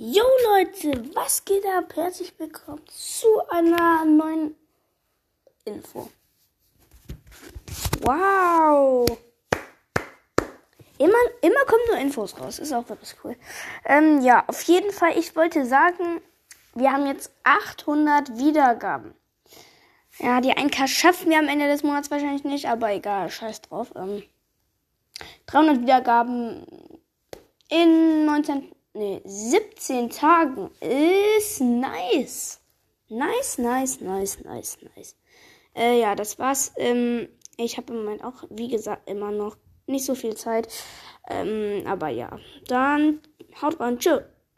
Jo Leute, was geht ab? Herzlich willkommen zu einer neuen Info. Wow. Immer, immer kommen nur Infos raus. Ist auch wirklich cool. Ähm, ja, auf jeden Fall, ich wollte sagen, wir haben jetzt 800 Wiedergaben. Ja, die 1K schaffen wir am Ende des Monats wahrscheinlich nicht, aber egal, scheiß drauf. Ähm, 300 Wiedergaben in 19, nee, 17 Tagen ist nice. Nice, nice, nice, nice, nice. Äh, ja, das war's. Ähm, ich habe im Moment auch, wie gesagt, immer noch nicht so viel Zeit. Ähm, aber ja, dann haut rein. Tschüss.